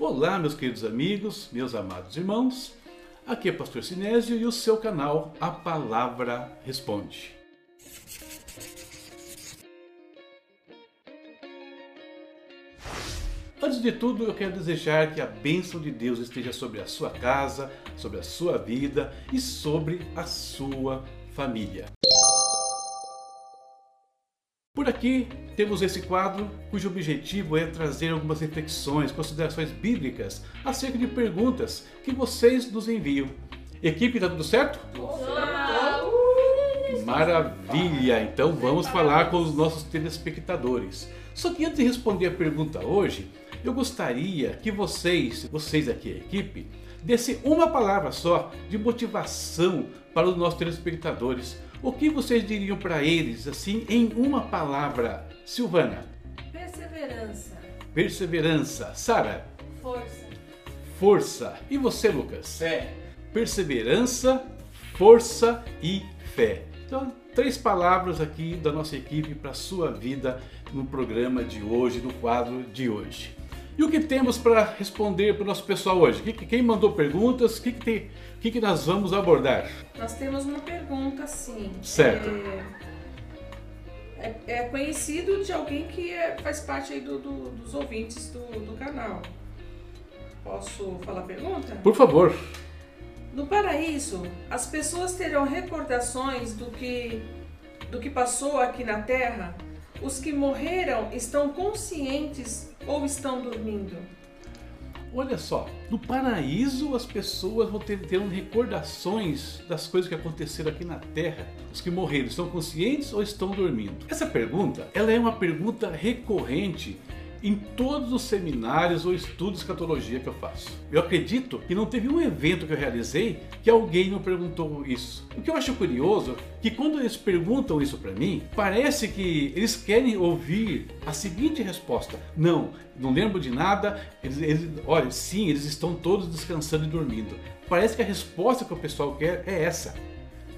Olá, meus queridos amigos, meus amados irmãos. Aqui é Pastor Sinésio e o seu canal A Palavra Responde. Antes de tudo, eu quero desejar que a bênção de Deus esteja sobre a sua casa, sobre a sua vida e sobre a sua família. Por aqui temos esse quadro cujo objetivo é trazer algumas reflexões, considerações bíblicas acerca de perguntas que vocês nos enviam. Equipe, tá tudo certo? Olá. Maravilha! Então vamos falar com os nossos telespectadores. Só que antes de responder a pergunta hoje, eu gostaria que vocês, vocês aqui, a equipe, desse uma palavra só de motivação para os nossos telespectadores o que vocês diriam para eles, assim, em uma palavra? Silvana. Perseverança. Perseverança. Sara. Força. Força. E você, Lucas? Fé. Perseverança, força e fé. Então, três palavras aqui da nossa equipe para a sua vida no programa de hoje, no quadro de hoje. E o que temos para responder para o nosso pessoal hoje? Quem mandou perguntas? O que, que, tem, que, que nós vamos abordar? Nós temos uma pergunta sim. Certo. É, é, é conhecido de alguém que é, faz parte aí do, do, dos ouvintes do, do canal. Posso falar a pergunta? Por favor. No paraíso, as pessoas terão recordações do que, do que passou aqui na Terra? Os que morreram estão conscientes ou estão dormindo? Olha só, no paraíso as pessoas vão ter, ter recordações das coisas que aconteceram aqui na Terra. Os que morreram estão conscientes ou estão dormindo? Essa pergunta, ela é uma pergunta recorrente em todos os seminários ou estudos de escatologia que eu faço. Eu acredito que não teve um evento que eu realizei que alguém não perguntou isso. O que eu acho curioso é que quando eles perguntam isso para mim, parece que eles querem ouvir a seguinte resposta: não, não lembro de nada. Eles, eles, olha, sim, eles estão todos descansando e dormindo. Parece que a resposta que o pessoal quer é essa.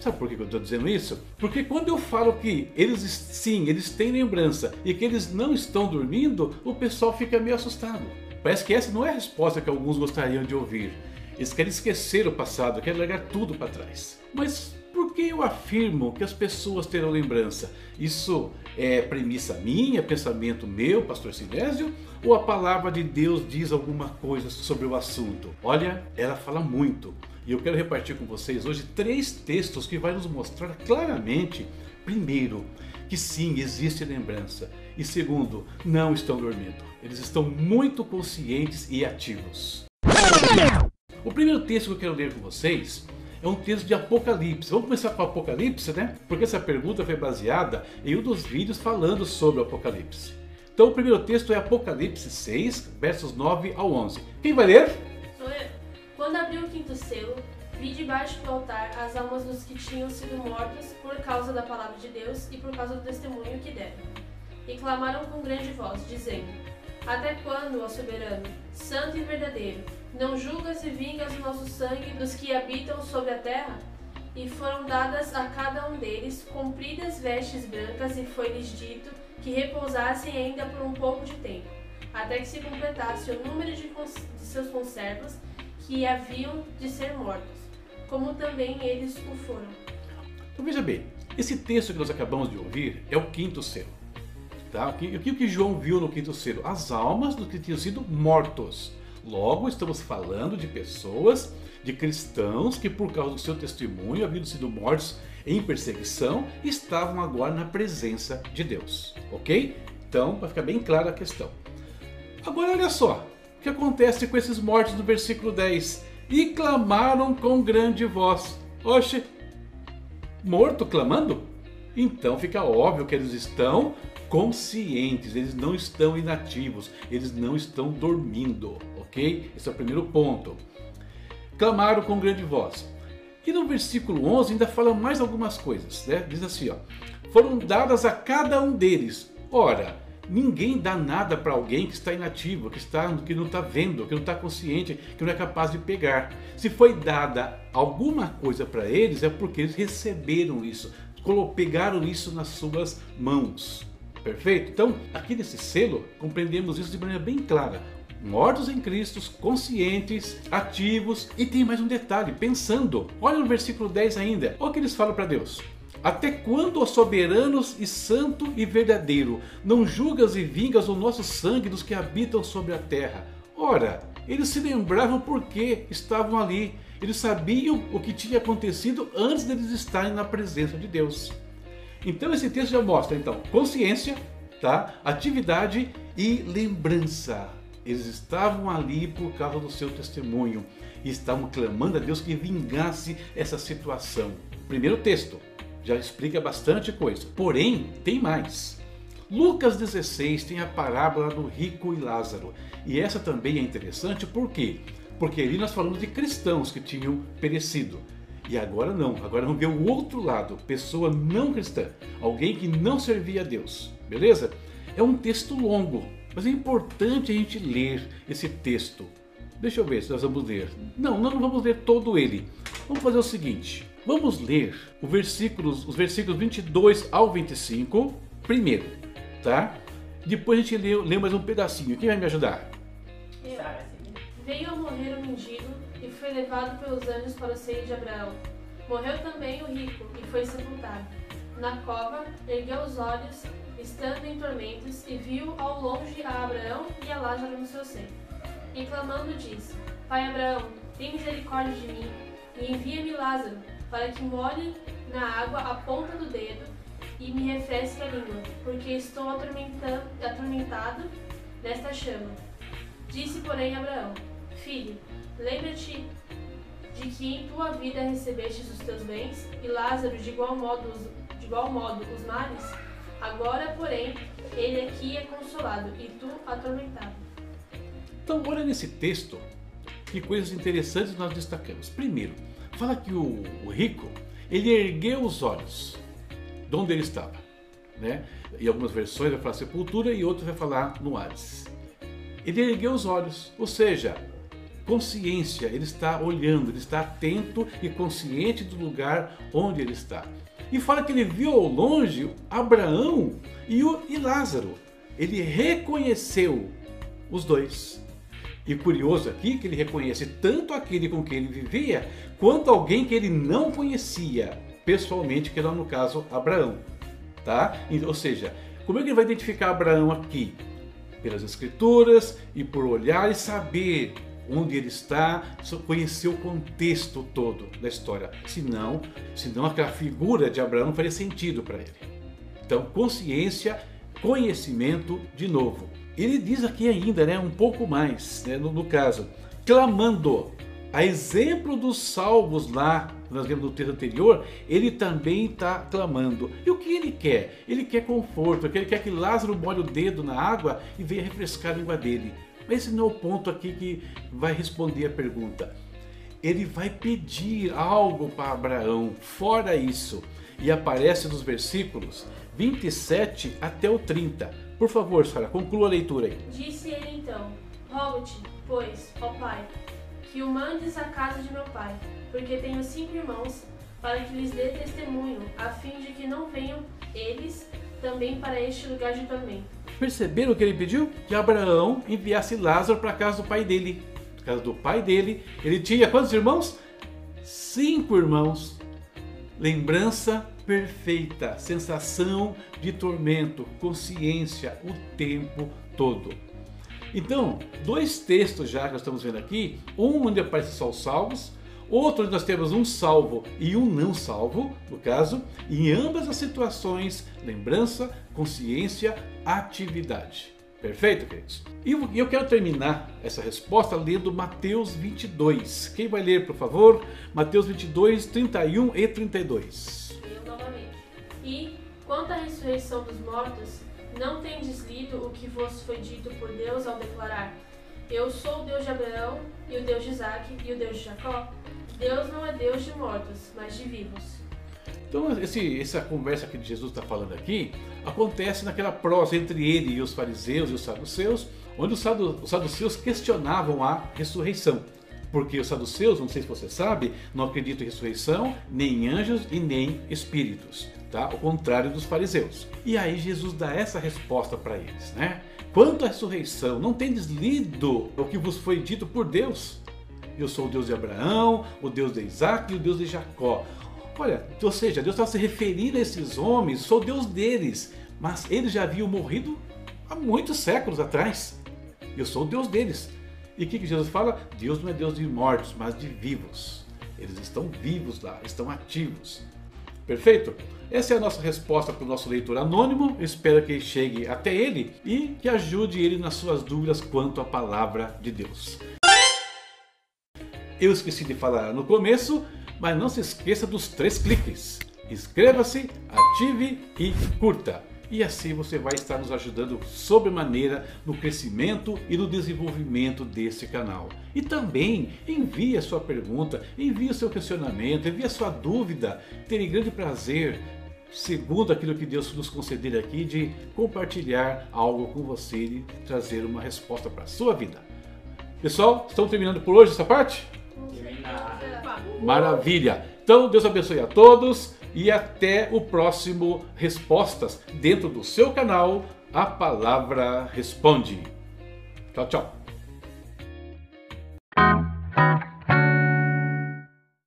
Sabe por que eu estou dizendo isso? Porque quando eu falo que eles sim, eles têm lembrança e que eles não estão dormindo, o pessoal fica meio assustado. Parece que essa não é a resposta que alguns gostariam de ouvir. Eles querem esquecer o passado, querem largar tudo para trás. Mas por que eu afirmo que as pessoas terão lembrança? Isso é premissa minha, pensamento meu, pastor Silésio? Ou a palavra de Deus diz alguma coisa sobre o assunto? Olha, ela fala muito. E eu quero repartir com vocês hoje três textos que vai nos mostrar claramente, primeiro, que sim, existe lembrança. E segundo, não estão dormindo. Eles estão muito conscientes e ativos. O primeiro texto que eu quero ler com vocês é um texto de Apocalipse. Vamos começar com Apocalipse, né? Porque essa pergunta foi baseada em um dos vídeos falando sobre o Apocalipse. Então o primeiro texto é Apocalipse 6, versos 9 ao 11. Quem vai ler? Quando abri o quinto selo, vi debaixo do altar as almas dos que tinham sido mortos por causa da palavra de Deus e por causa do testemunho que deram. E clamaram com grande voz, dizendo: Até quando, ó soberano, santo e verdadeiro, não julgas e vingas o nosso sangue dos que habitam sobre a terra? E foram dadas a cada um deles compridas vestes brancas, e foi-lhes dito que repousassem ainda por um pouco de tempo, até que se completasse o número de, de seus conservos que haviam de ser mortos, como também eles o foram. Então veja bem, esse texto que nós acabamos de ouvir é o quinto selo. Tá? O que, o que João viu no quinto selo? As almas dos que tinham sido mortos. Logo, estamos falando de pessoas, de cristãos que, por causa do seu testemunho, haviam sido mortos em perseguição, estavam agora na presença de Deus. Ok? Então, para ficar bem clara a questão. Agora, olha só, que acontece com esses mortos no versículo 10? E clamaram com grande voz. Oxe, morto clamando? Então fica óbvio que eles estão conscientes, eles não estão inativos, eles não estão dormindo, ok? Esse é o primeiro ponto. Clamaram com grande voz. E no versículo 11 ainda fala mais algumas coisas, né? Diz assim, ó: Foram dadas a cada um deles. Ora, Ninguém dá nada para alguém que está inativo, que, está, que não está vendo, que não está consciente, que não é capaz de pegar. Se foi dada alguma coisa para eles, é porque eles receberam isso, pegaram isso nas suas mãos. Perfeito? Então, aqui nesse selo, compreendemos isso de maneira bem clara. mortos em Cristo, conscientes, ativos e tem mais um detalhe, pensando. Olha no versículo 10 ainda, olha o que eles falam para Deus. Até quando, ó soberanos e santo e verdadeiro, não julgas e vingas o nosso sangue dos que habitam sobre a terra? Ora, eles se lembravam porque estavam ali. Eles sabiam o que tinha acontecido antes deles estarem na presença de Deus. Então esse texto já mostra então consciência, tá? Atividade e lembrança. Eles estavam ali por causa do seu testemunho e estavam clamando a Deus que vingasse essa situação. Primeiro texto já explica bastante coisa. Porém, tem mais. Lucas 16 tem a parábola do rico e Lázaro. E essa também é interessante por quê? Porque ali nós falamos de cristãos que tinham perecido. E agora não, agora vamos ver o outro lado, pessoa não cristã, alguém que não servia a Deus, beleza? É um texto longo, mas é importante a gente ler esse texto. Deixa eu ver se nós vamos ler. Não, não vamos ler todo ele. Vamos fazer o seguinte: vamos ler os versículos, os versículos 22 ao 25 primeiro, tá? Depois a gente lê, lê mais um pedacinho. Quem vai me ajudar? Veio a morrer o mendigo e foi levado pelos anjos para o seio de Abraão. Morreu também o rico e foi sepultado. Na cova, ergueu os olhos, estando em tormentos, e viu ao longe a Abraão e a Lázaro no seu seio. E clamando disse: Pai Abraão, tem misericórdia de mim, e envia-me Lázaro, para que molhe na água a ponta do dedo e me refresque a língua, porque estou atormentado nesta chama. Disse, porém, Abraão: Filho, lembra-te de que em tua vida recebestes os teus bens, e Lázaro de igual modo os, de igual modo os males? Agora, porém, ele aqui é consolado, e tu atormentado. Então, olha nesse texto que coisas interessantes nós destacamos. Primeiro, fala que o, o rico ele ergueu os olhos de onde ele estava. Né? Em algumas versões vai falar sepultura e outras vai falar no Hades. Ele ergueu os olhos, ou seja, consciência, ele está olhando, ele está atento e consciente do lugar onde ele está. E fala que ele viu ao longe Abraão e, o, e Lázaro. Ele reconheceu os dois. E curioso aqui que ele reconhece tanto aquele com quem ele vivia, quanto alguém que ele não conhecia pessoalmente, que era no caso Abraão. Tá? Ou seja, como é que ele vai identificar Abraão aqui? Pelas escrituras e por olhar e saber onde ele está, conhecer o contexto todo da história. Senão, senão aquela figura de Abraão não faria sentido para ele. Então, consciência, conhecimento de novo. Ele diz aqui ainda, né, um pouco mais, né, no, no caso, clamando. A exemplo dos salvos lá, nós vemos no texto anterior, ele também está clamando. E o que ele quer? Ele quer conforto, ele quer que Lázaro molhe o dedo na água e venha refrescar a língua dele. Mas esse não é o ponto aqui que vai responder a pergunta. Ele vai pedir algo para Abraão, fora isso. E aparece nos versículos 27 até o 30. Por favor, Sara, conclua a leitura aí. Disse ele então: Rogo-te, pois, ó Pai, que o mandes à casa de meu pai, porque tenho cinco irmãos, para que lhes dê testemunho, a fim de que não venham eles também para este lugar de tormento. Perceberam o que ele pediu? Que Abraão enviasse Lázaro para a casa do pai dele. Casa do pai dele, ele tinha quantos irmãos? Cinco irmãos. Lembrança perfeita, sensação de tormento, consciência o tempo todo. Então, dois textos já que nós estamos vendo aqui, um onde aparece só os salvos, outro onde nós temos um salvo e um não salvo, no caso, em ambas as situações, lembrança, consciência, atividade. Perfeito, queridos? E eu quero terminar essa resposta lendo Mateus 22. Quem vai ler, por favor? Mateus 22, 31 e 32. E, quanto à ressurreição dos mortos, não tendes lido o que vos foi dito por Deus ao declarar: Eu sou o Deus de Abraão, e o Deus de Isaac, e o Deus de Jacó? Deus não é Deus de mortos, mas de vivos. Então, esse, essa conversa que Jesus está falando aqui acontece naquela prosa entre ele e os fariseus e os saduceus, onde os saduceus questionavam a ressurreição. Porque os saduceus, não sei se você sabe, não acreditam em ressurreição, nem em anjos e nem espíritos, tá? Ao contrário dos fariseus. E aí Jesus dá essa resposta para eles, né? quanto à ressurreição, não tendes lido o que vos foi dito por Deus? Eu sou o Deus de Abraão, o Deus de Isaac e o Deus de Jacó. Olha, ou seja, Deus estava se referindo a esses homens, sou Deus deles, mas eles já haviam morrido há muitos séculos atrás. Eu sou o Deus deles. E o que, que Jesus fala? Deus não é Deus de mortos, mas de vivos. Eles estão vivos lá, estão ativos. Perfeito? Essa é a nossa resposta para o nosso leitor anônimo. espero que chegue até ele e que ajude ele nas suas dúvidas quanto à palavra de Deus. Eu esqueci de falar no começo, mas não se esqueça dos três cliques. Inscreva-se, ative e curta e assim você vai estar nos ajudando sobremaneira no crescimento e no desenvolvimento desse canal. E também envie a sua pergunta, envie o seu questionamento, envie a sua dúvida. Terei grande prazer, segundo aquilo que Deus nos conceder aqui, de compartilhar algo com você e trazer uma resposta para a sua vida. Pessoal, estamos terminando por hoje essa parte? Maravilha! Então, Deus abençoe a todos e até o próximo Respostas dentro do seu canal A Palavra Responde. Tchau, tchau.